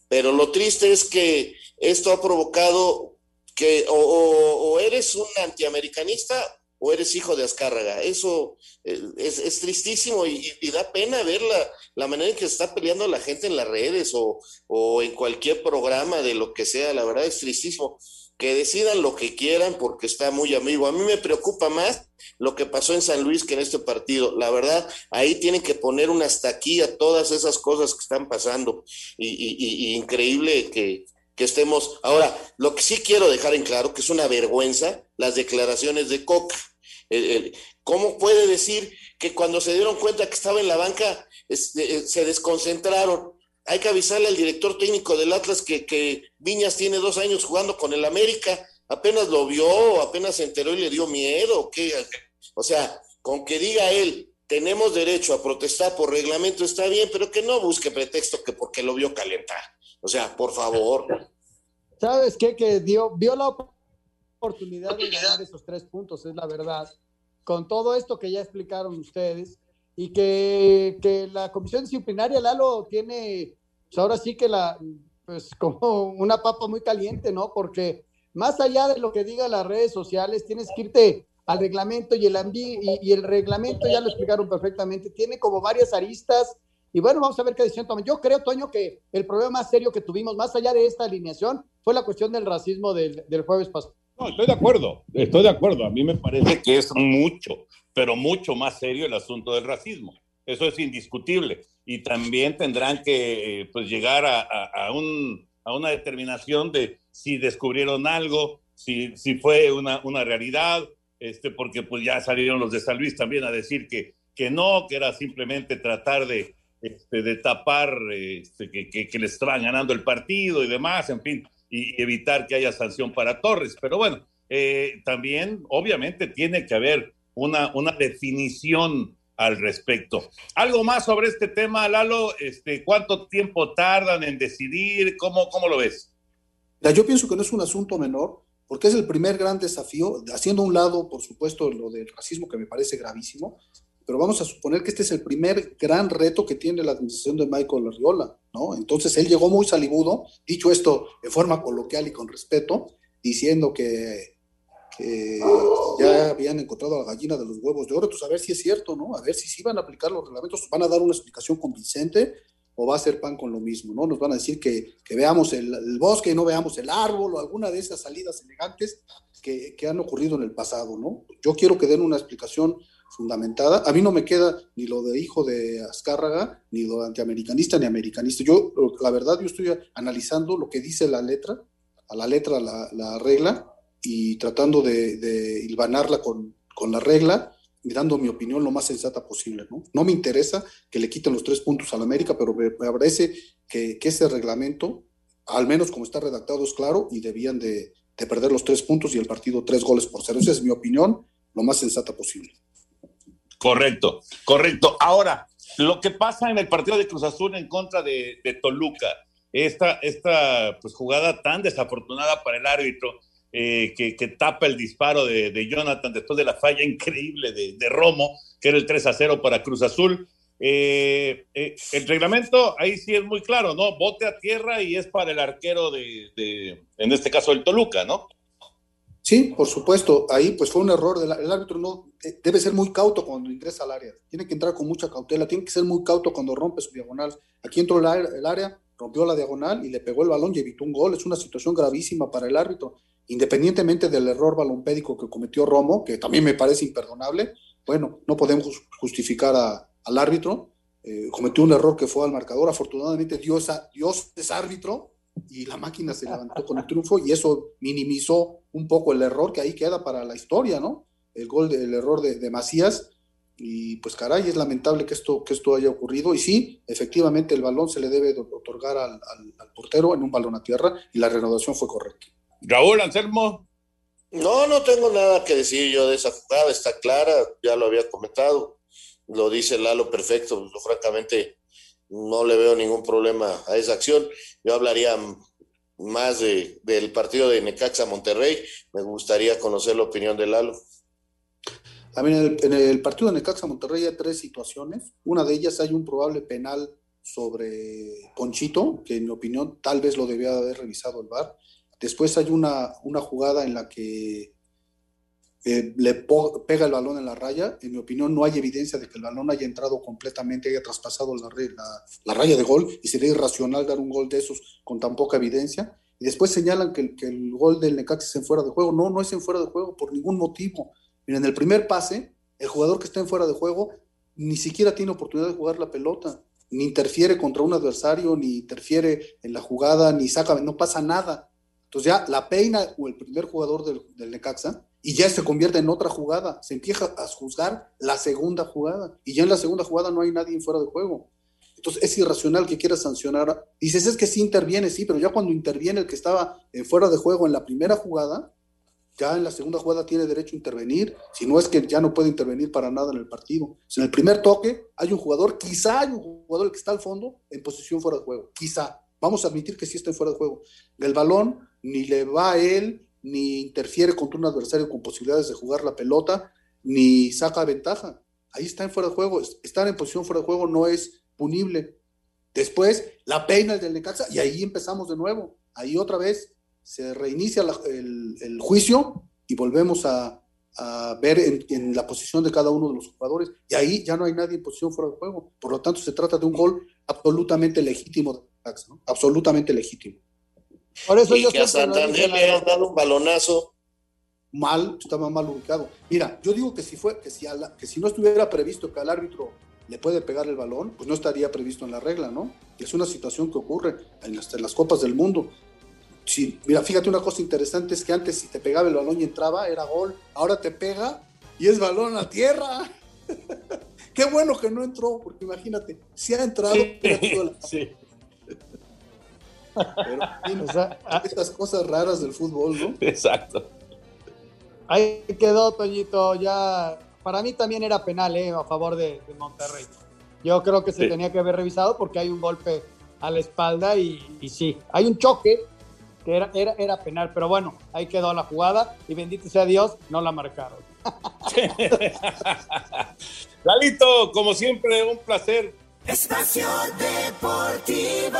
pero lo triste es que esto ha provocado que o, eres un antiamericanista o eres hijo de Azcárraga. Eso eh, es, tristísimo y, y, da pena ver la, la, manera en que está peleando la gente en las redes o, o en cualquier programa de lo que sea. La verdad es tristísimo que decidan lo que quieran porque está muy amigo. A mí me preocupa más lo que pasó en San Luis que en este partido. La verdad, ahí tienen que poner una hasta aquí a todas esas cosas que están pasando. Y, increíble que, que estemos. Ahora, lo que sí quiero dejar en claro, que es una vergüenza, las declaraciones de Coca. ¿Cómo puede decir que cuando se dieron cuenta que estaba en la banca eh, se desconcentraron? Hay que avisarle al director técnico del Atlas que, Viñas tiene dos años jugando con el América, apenas lo vio, apenas se enteró y le dio miedo, ¿qué? O sea, con que diga él, tenemos derecho a protestar por reglamento, está bien, pero que no busque pretexto que porque lo vio calentar. O sea, por favor. ¿Sabes qué? Que dio, vio la oportunidad de ganar esos tres puntos, es la verdad. Con todo esto que ya explicaron ustedes, y que, que la comisión disciplinaria, Lalo, tiene, pues ahora sí que la, pues como una papa muy caliente, ¿no? Porque más allá de lo que digan las redes sociales, tienes que irte al reglamento y el, y, y el reglamento, ya lo explicaron perfectamente, tiene como varias aristas. Y bueno, vamos a ver qué decisión toman. Yo creo, Toño, que el problema más serio que tuvimos, más allá de esta alineación, fue la cuestión del racismo del, del jueves pasado. No, estoy de acuerdo, estoy de acuerdo. A mí me parece que es mucho, pero mucho más serio el asunto del racismo. Eso es indiscutible. Y también tendrán que eh, pues, llegar a, un, a, una determinación de si descubrieron algo, si, si fue una, una realidad, este, porque pues ya salieron los de San Luis también a decir que, que no, que era simplemente tratar de, este, de tapar este, que, que, que le estaban ganando el partido y demás, en fin y evitar que haya sanción para Torres. Pero bueno, eh, también obviamente tiene que haber una, una definición al respecto. ¿Algo más sobre este tema, Lalo? Este, ¿Cuánto tiempo tardan en decidir? ¿Cómo, cómo lo ves? yo pienso que no es un asunto menor, porque es el primer gran desafío, haciendo un lado, por supuesto, lo del racismo que me parece gravísimo, pero vamos a suponer que este es el primer gran reto que tiene la administración de Michael Arriola, ¿no? Entonces él llegó muy salibudo, dicho esto de forma coloquial y con respeto, diciendo que, ya habían encontrado a la gallina de los huevos de oro, entonces a ver si es cierto, ¿no? A ver si sí van a aplicar los reglamentos, van a dar una explicación convincente o va a ser pan con lo mismo, ¿no? Nos van a decir que, veamos el, bosque y no veamos el árbol o alguna de esas salidas elegantes que, que han ocurrido en el pasado, ¿no? Yo quiero que den una explicación fundamentada. A mí no me queda ni lo de hijo de Azcárraga, ni lo de antiamericanista, ni americanista. Yo, la verdad, yo estoy analizando lo que dice la letra, a la letra la, regla, y tratando de, de con, con, la regla y dando mi opinión lo más sensata posible. ¿no? no me interesa que le quiten los tres puntos a la América, pero me, parece que, que, ese reglamento, al menos como está redactado, es claro y debían de, de perder los tres puntos y el partido tres goles por cero. Esa es mi opinión, lo más sensata posible. Correcto, correcto. Ahora, lo que pasa en el partido de Cruz Azul en contra de, Toluca, esta, esta pues, jugada tan desafortunada para el árbitro, eh, que, tapa el disparo de, Jonathan después de la falla increíble de, Romo, que era el 3 a 0 para Cruz Azul. Eh, eh, el reglamento ahí sí es muy claro, ¿no? Bote a tierra y es para el arquero de, en este caso, el Toluca, ¿no? Sí, por supuesto. Ahí pues fue un error. Del, el árbitro no eh, debe ser muy cauto cuando ingresa al área. Tiene que entrar con mucha cautela. Tiene que ser muy cauto cuando rompe su diagonal. Aquí entró el, área, rompió la diagonal y le pegó el balón y evitó un gol. Es una situación gravísima para el árbitro. Independientemente del error balompédico que cometió Romo, que también me parece imperdonable, bueno, no podemos justificar al árbitro. Eh, cometió un error que fue al marcador. Afortunadamente Dios, Dios es árbitro y la máquina se levantó con el triunfo y eso minimizó un poco el error que ahí queda para la historia, ¿no? El gol, el error de, Macías y pues caray, es lamentable que esto, que esto haya ocurrido y sí, efectivamente el balón se le debe otorgar al, portero en un balón a tierra y la renovación fue correcta. Raúl Anselmo. No, no tengo nada que decir yo de esa jugada, está clara, ya lo había comentado, lo dice Lalo perfecto, francamente no le veo ningún problema a esa acción. Yo hablaría más de, del partido de Necaxa Monterrey. Me gustaría conocer la opinión de Lalo. A en el, partido de Necaxa Monterrey hay tres situaciones. Una de ellas hay un probable penal sobre Ponchito, que en mi opinión tal vez lo debía haber revisado el VAR. Después hay una, una jugada en la que eh, le pega el balón en la raya. En mi opinión, no hay evidencia de que el balón haya entrado completamente, haya traspasado la, la, raya de gol y sería irracional dar un gol de esos con tan poca evidencia. y después señalan que, que el gol del Necaxa es en fuera de juego. No, no es en fuera de juego por ningún motivo. Miren, el primer pase, el jugador que está en fuera de juego ni siquiera tiene oportunidad de jugar la pelota, ni interfiere contra un adversario, ni interfiere en la jugada, ni saca, no pasa nada. Entonces ya la peina o el primer jugador del, del Necaxa y ya se convierte en otra jugada. Se empieza a juzgar la segunda jugada y ya en la segunda jugada no hay nadie en fuera de juego. Entonces es irracional que quiera sancionar. Dices, es que sí interviene, sí, pero ya cuando interviene el que estaba en fuera de juego en la primera jugada, ya en la segunda jugada tiene derecho a intervenir, si no es que ya no puede intervenir para nada en el partido. Si en el primer toque hay un jugador, quizá hay un jugador que está al fondo en posición fuera de juego, quizá. Vamos a admitir que sí está en fuera de juego. El balón ni le va a él, ni interfiere contra un adversario con posibilidades de jugar la pelota, ni saca ventaja. Ahí está en fuera de juego. Estar en posición fuera de juego no es punible. Después la peina el del Necaxa y ahí empezamos de nuevo. Ahí otra vez se reinicia la, el, el, juicio y volvemos a, a ver en, en, la posición de cada uno de los jugadores. Y ahí ya no hay nadie en posición fuera de juego. Por lo tanto, se trata de un gol absolutamente legítimo de. Absolutamente legítimo. Por eso y yo que a Santander le han dado un balonazo. Mal, estaba mal ubicado. Mira, yo digo que si fue, que si, la, que si no estuviera previsto que al árbitro le puede pegar el balón, pues no estaría previsto en la regla, ¿no? Es una situación que ocurre en las, en las Copas del Mundo. Si, mira, fíjate una cosa interesante, es que antes si te pegaba el balón y entraba, era gol. Ahora te pega y es balón a tierra. Qué bueno que no entró, porque imagínate, si ha entrado, sí, sí. Pero, o sea, estas cosas raras del fútbol, ¿no? Exacto. Ahí quedó, Toñito, ya para mí también era penal ¿eh? a favor de, de, Monterrey. Yo creo que se sí. tenía que haber revisado porque hay un golpe a la espalda y, y sí, hay un choque que era, era, era, penal, pero bueno, ahí quedó la jugada y bendito sea Dios, no la marcaron. Lalito, como siempre, un placer. Espacio Deportivo.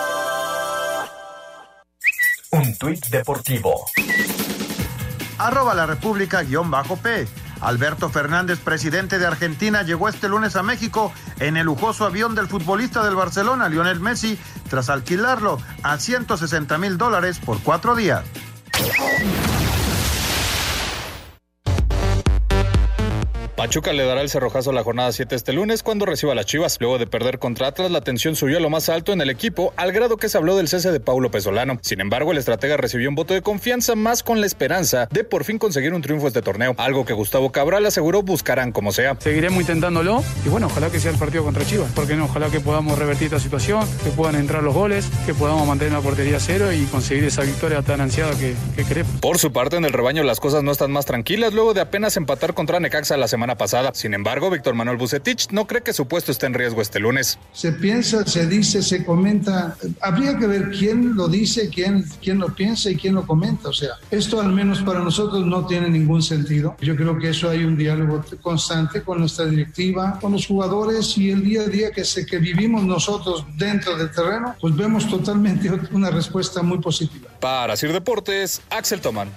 Un tuit deportivo. Arroba la República guion bajo P. Alberto Fernández, presidente de Argentina, llegó este lunes a México en el lujoso avión del futbolista del Barcelona, Lionel Messi, tras alquilarlo a 160 mil dólares por cuatro días. Pachuca le dará el cerrojazo a la jornada 7 este lunes cuando reciba a las Chivas. Luego de perder contra Atlas, la tensión subió a lo más alto en el equipo, al grado que se habló del cese de Paulo Pesolano. Sin embargo, el estratega recibió un voto de confianza más con la esperanza de por fin conseguir un triunfo este torneo, algo que Gustavo Cabral aseguró buscarán como sea. Seguiremos intentándolo y bueno, ojalá que sea el partido contra Chivas, porque no, ojalá que podamos revertir esta situación, que puedan entrar los goles, que podamos mantener la portería cero y conseguir esa victoria tan ansiada que, que queremos. Por su parte, en el rebaño las cosas no están más tranquilas luego de apenas empatar contra Necaxa la semana pasada. Sin embargo, Víctor Manuel Bucetich no cree que su puesto esté en riesgo este lunes. Se piensa, se dice, se comenta. Habría que ver quién lo dice, quién, quién lo piensa y quién lo comenta. O sea, esto al menos para nosotros no tiene ningún sentido. Yo creo que eso hay un diálogo constante con nuestra directiva, con los jugadores y el día a día que, se, que vivimos nosotros dentro del terreno, pues vemos totalmente una respuesta muy positiva. Para Sir Deportes, Axel Tomán.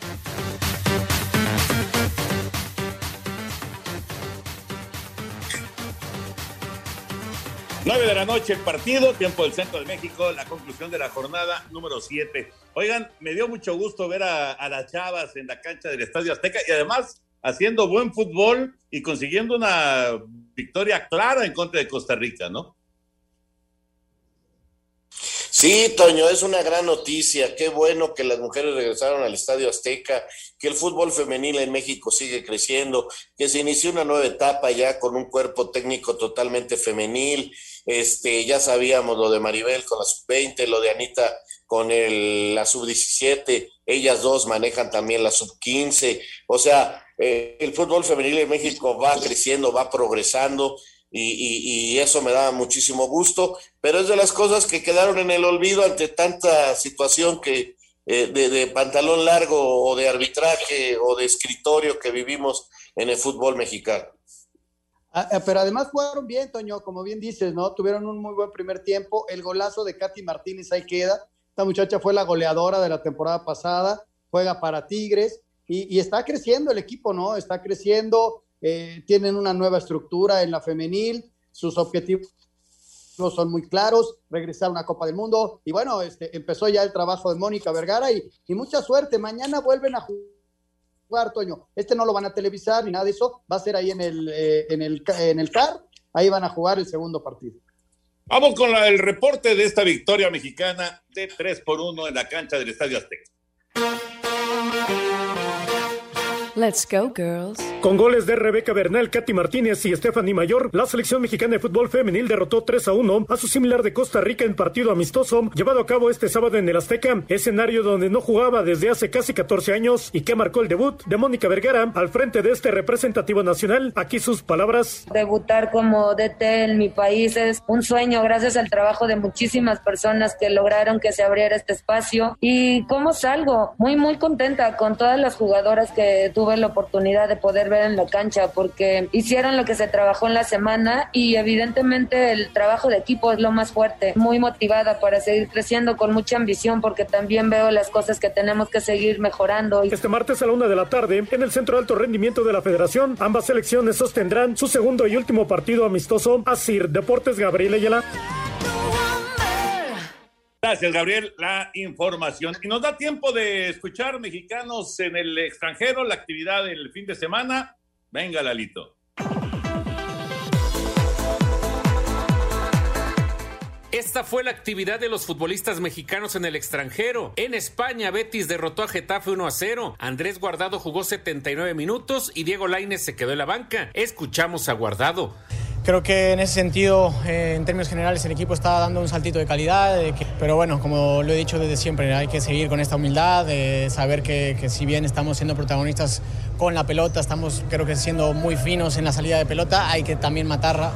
9 de la noche el partido, tiempo del centro de México, la conclusión de la jornada número 7. Oigan, me dio mucho gusto ver a, a, las chavas en la cancha del Estadio Azteca y además haciendo buen fútbol y consiguiendo una victoria clara en contra de Costa Rica, ¿no? Sí, Toño, es una gran noticia. Qué bueno que las mujeres regresaron al Estadio Azteca, que el fútbol femenil en México sigue creciendo, que se inició una nueva etapa ya con un cuerpo técnico totalmente femenil. Este, ya sabíamos lo de Maribel con la sub-20, lo de Anita con el, la sub-17, ellas dos manejan también la sub-15. O sea, eh, el fútbol femenil en México va creciendo, va progresando y, eso me da muchísimo gusto, pero es de las cosas que quedaron en el olvido ante tanta situación que eh, de, pantalón largo o de arbitraje o de escritorio que vivimos en el fútbol mexicano. Ah, pero además jugaron bien, Toño, como bien dices, ¿no? Tuvieron un muy buen primer tiempo. El golazo de Katy Martínez ahí queda. Esta muchacha fue la goleadora de la temporada pasada, juega para Tigres y está creciendo el equipo, ¿no? Está creciendo eh, tienen una nueva estructura en la femenil, sus objetivos son muy claros, regresar a una Copa del Mundo y bueno, este, empezó ya el trabajo de Mónica Vergara y, mucha suerte, mañana vuelven a jugar, Toño, este no lo van a televisar ni nada de eso, va a ser ahí en el, eh, en el, en el CAR, ahí van a jugar el segundo partido. Vamos con el reporte de esta victoria mexicana de 3 por 1 en la cancha del Estadio Azteca. Let's go, girls. Con goles de Rebeca Bernal, Katy Martínez y Stephanie Mayor, la selección mexicana de fútbol femenil derrotó 3 a 1 a su similar de Costa Rica en partido amistoso llevado a cabo este sábado en el Azteca, escenario donde no jugaba desde hace casi 14 años y que marcó el debut de Mónica Vergara al frente de este representativo nacional. Aquí sus palabras. Debutar como DT en mi país es un sueño gracias al trabajo de muchísimas personas que lograron que se abriera este espacio. ¿Y cómo salgo? Muy, muy contenta con todas las jugadoras que tuve la oportunidad de poder ver en la cancha porque hicieron lo que se trabajó en la semana y evidentemente el trabajo de equipo es lo más fuerte. Muy motivada para seguir creciendo con mucha ambición porque también veo las cosas que tenemos que seguir mejorando. Este martes a la una de la tarde, en el Centro de Alto Rendimiento de la Federación, ambas selecciones sostendrán su segundo y último partido amistoso. Asir Deportes Gabriel Ayala. Gracias, Gabriel, la información. Y nos da tiempo de escuchar mexicanos en el extranjero, la actividad del fin de semana. Venga, Lalito. Esta fue la actividad de los futbolistas mexicanos en el extranjero. En España, Betis derrotó a Getafe 1 a 0. Andrés Guardado jugó 79 minutos y Diego Lainez se quedó en la banca. Escuchamos a Guardado. Creo que en ese sentido, eh, en términos generales, el equipo está dando un saltito de calidad, pero bueno, como lo he dicho desde siempre, hay que seguir con esta humildad, saber que, que si bien estamos siendo protagonistas con la pelota, estamos creo que siendo muy finos en la salida de pelota, hay que también matar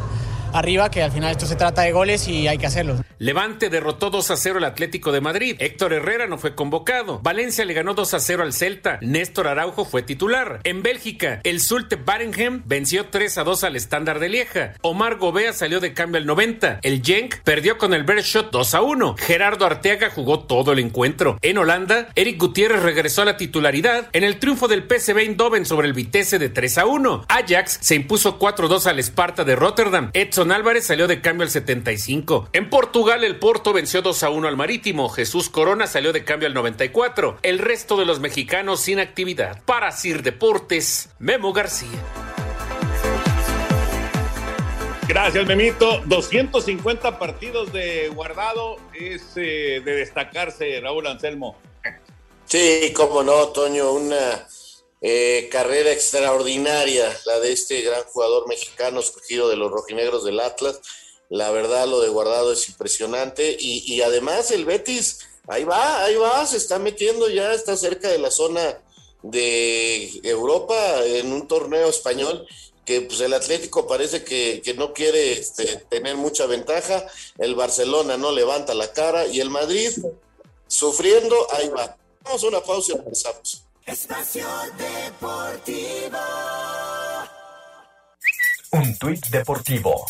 arriba, que al final esto se trata de goles y hay que hacerlos. Levante derrotó 2 a 0 al Atlético de Madrid. Héctor Herrera no fue convocado. Valencia le ganó 2 a 0 al Celta. Néstor Araujo fue titular. En Bélgica, el Zulte Barenhem venció 3 a 2 al Estándar de Lieja. Omar Gobea salió de cambio al 90. El Genk perdió con el Bershot 2 a 1. Gerardo Arteaga jugó todo el encuentro. En Holanda, Eric Gutiérrez regresó a la titularidad en el triunfo del PSV Eindhoven sobre el Vitesse de 3 a 1. Ajax se impuso 4 a 2 al Esparta de Rotterdam. Edson Álvarez salió de cambio al 75. En Portugal, el Porto venció 2 a 1 al Marítimo. Jesús Corona salió de cambio al 94. El resto de los mexicanos sin actividad. Para Sir Deportes, Memo García. Gracias, Memito. 250 partidos de guardado es eh, de destacarse, Raúl Anselmo. Sí, cómo no, Toño, una eh, carrera extraordinaria, la de este gran jugador mexicano surgido de los rojinegros del Atlas. La verdad, lo de Guardado es impresionante. Y, y además el Betis, ahí va, ahí va, se está metiendo ya, está cerca de la zona de Europa en un torneo español que pues el Atlético parece que, que no quiere este, tener mucha ventaja, el Barcelona no levanta la cara y el Madrid sufriendo, ahí va. Vamos a una pausa y regresamos. Espacio Deportivo. Un tuit deportivo.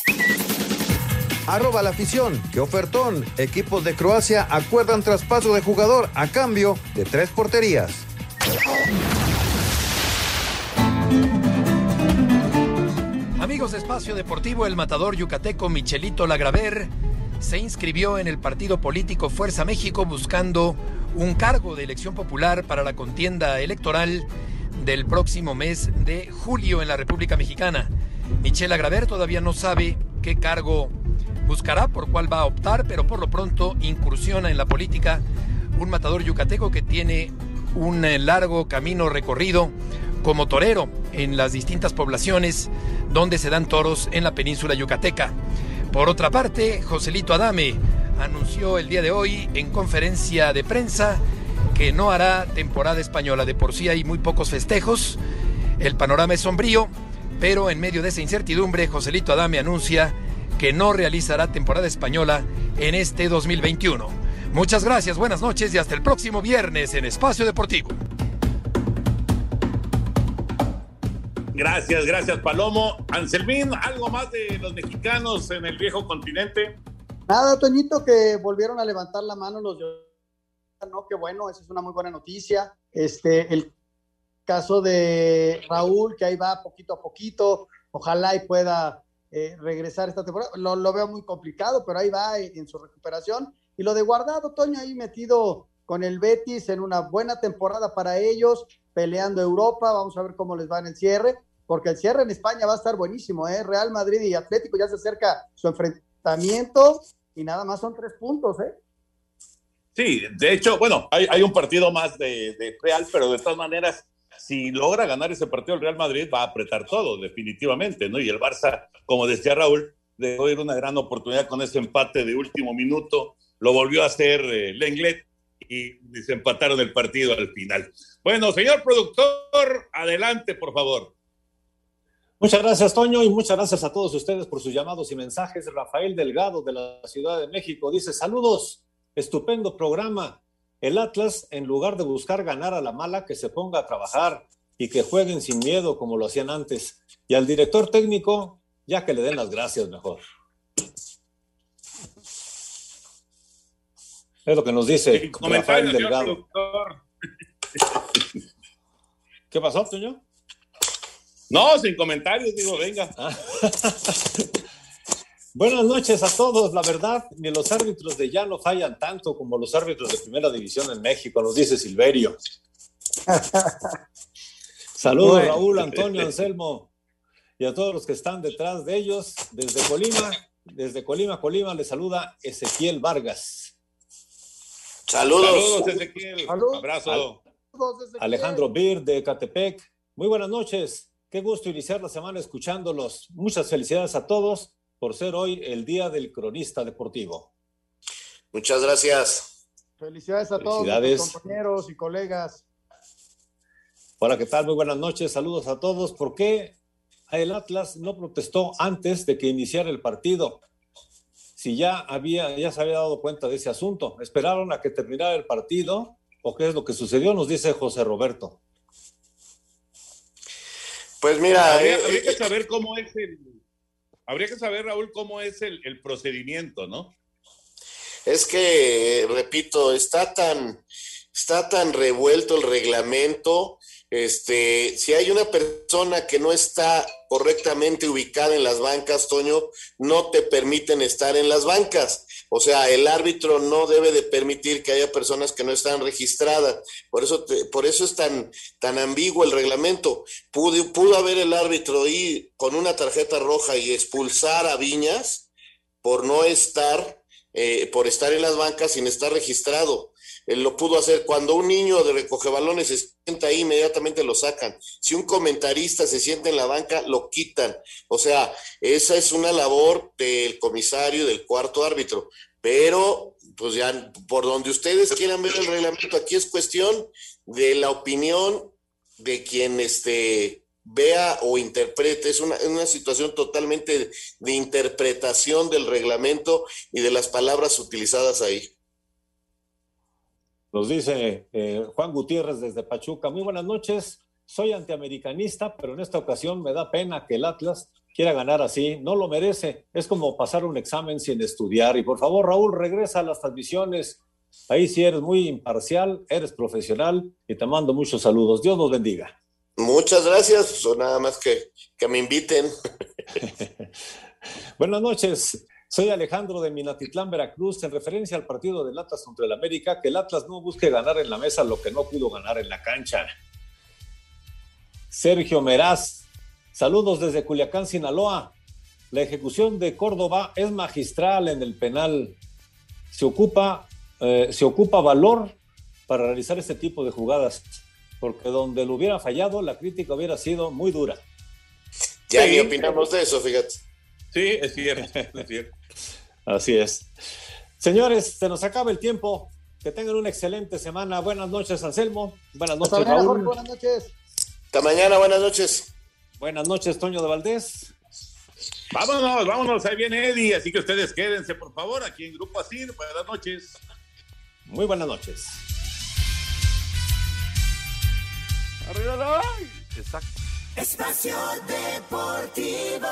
Arroba la afición. ¡Qué ofertón! Equipos de Croacia acuerdan traspaso de jugador a cambio de tres porterías. Amigos de Espacio Deportivo, el matador yucateco Michelito Lagraver se inscribió en el partido político Fuerza México buscando un cargo de elección popular para la contienda electoral del próximo mes de julio en la República Mexicana. Michel Agraver todavía no sabe qué cargo buscará, por cuál va a optar, pero por lo pronto incursiona en la política un matador yucateco que tiene un eh, largo camino recorrido como torero en las distintas poblaciones donde se dan toros en la península yucateca. Por otra parte, Joselito Adame anunció el día de hoy en conferencia de prensa que no hará temporada española. De por sí hay muy pocos festejos, el panorama es sombrío, pero en medio de esa incertidumbre, Joselito Adame anuncia que no realizará temporada española en este 2021. Muchas gracias, buenas noches y hasta el próximo viernes en Espacio Deportivo. Gracias, gracias, Palomo. Anselmín, ¿algo más de los mexicanos en el viejo continente? Nada, Toñito, que volvieron a levantar la mano los ¿no? Qué bueno, esa es una muy buena noticia. Este, el caso de Raúl, que ahí va poquito a poquito, ojalá y pueda eh, regresar esta temporada. Lo, veo muy complicado, pero ahí va en, su recuperación. Y lo de guardado, Toño, ahí metido con el Betis en una buena temporada para ellos, peleando Europa. Vamos a ver cómo les va en el cierre, porque el cierre en España va a estar buenísimo. ¿eh? Real Madrid y Atlético ya se acerca su enfrentamiento y nada más son tres puntos. ¿eh? Sí, de hecho, bueno, hay, hay un partido más de, Real, pero de todas maneras si logra ganar ese partido el Real Madrid va a apretar todo, definitivamente, ¿no? Y el Barça, como decía Raúl, dejó ir una gran oportunidad con ese empate de último minuto, lo volvió a hacer eh, Lenglet y se empataron el partido al final. Bueno, señor productor, adelante, por favor. Muchas gracias, Toño, y muchas gracias a todos ustedes por sus llamados y mensajes. Rafael Delgado de la Ciudad de México dice, saludos, estupendo programa. El Atlas, en lugar de buscar ganar a la mala, que se ponga a trabajar y que jueguen sin miedo como lo hacían antes. Y al director técnico, ya que le den las gracias mejor. Es lo que nos dice Rafael Delgado. ¿Qué pasó, Toño? No, sin comentarios, digo, venga. Ah. Buenas noches a todos. La verdad, ni los árbitros de ya no fallan tanto como los árbitros de primera división en México, nos dice Silverio. Saludos, bueno. Raúl, Antonio, Anselmo y a todos los que están detrás de ellos. Desde Colima, desde Colima, Colima, les saluda Ezequiel Vargas. Saludos. Saludos, Ezequiel. Saludos. Abrazo. Saludos, Ezequiel. Alejandro Bir de Catepec. Muy buenas noches. Qué gusto iniciar la semana escuchándolos. Muchas felicidades a todos por ser hoy el Día del Cronista Deportivo. Muchas gracias. Felicidades a Felicidades. todos los compañeros y colegas. Hola, ¿qué tal? Muy buenas noches. Saludos a todos. ¿Por qué el Atlas no protestó antes de que iniciara el partido? Si ya había, ya se había dado cuenta de ese asunto. ¿Esperaron a que terminara el partido? ¿O qué es lo que sucedió? Nos dice José Roberto. Pues mira, habría, eh, habría que eh, saber cómo es el, habría que saber, Raúl, cómo es el, el procedimiento, ¿no? Es que, repito, está tan, está tan revuelto el reglamento. Este, si hay una persona que no está correctamente ubicada en las bancas, Toño, no te permiten estar en las bancas. O sea, el árbitro no debe de permitir que haya personas que no están registradas. Por eso, te, por eso es tan, tan ambiguo el reglamento. Pudo, pudo haber el árbitro ir con una tarjeta roja y expulsar a Viñas por no estar, eh, por estar en las bancas sin estar registrado. Lo pudo hacer cuando un niño de recoge balones se sienta ahí, inmediatamente lo sacan. Si un comentarista se sienta en la banca, lo quitan. O sea, esa es una labor del comisario, del cuarto árbitro. Pero, pues ya, por donde ustedes quieran ver el reglamento, aquí es cuestión de la opinión de quien este, vea o interprete. Es una, una situación totalmente de interpretación del reglamento y de las palabras utilizadas ahí. Nos dice eh, Juan Gutiérrez desde Pachuca. Muy buenas noches. Soy antiamericanista, pero en esta ocasión me da pena que el Atlas quiera ganar así. No lo merece. Es como pasar un examen sin estudiar. Y por favor, Raúl, regresa a las transmisiones. Ahí sí eres muy imparcial, eres profesional y te mando muchos saludos. Dios nos bendiga. Muchas gracias. O nada más que, que me inviten. buenas noches. Soy Alejandro de Minatitlán, Veracruz, en referencia al partido del Atlas contra el América, que el Atlas no busque ganar en la mesa lo que no pudo ganar en la cancha. Sergio Meraz, saludos desde Culiacán, Sinaloa. La ejecución de Córdoba es magistral en el penal. Se ocupa, eh, se ocupa valor para realizar este tipo de jugadas, porque donde lo hubiera fallado, la crítica hubiera sido muy dura. Ya sí. ni opinamos de eso, fíjate. Sí, es cierto, es cierto. Así es. Señores, se nos acaba el tiempo. Que tengan una excelente semana. Buenas noches, Anselmo. Buenas noches, Hasta Raúl. Jorge, buenas noches. Hasta mañana, buenas noches. Buenas noches, Toño de Valdés. Vámonos, vámonos, ahí viene Eddie, así que ustedes quédense, por favor, aquí en Grupo Asir. Buenas noches. Muy buenas noches. Arriba la Exacto. Espacio Deportivo.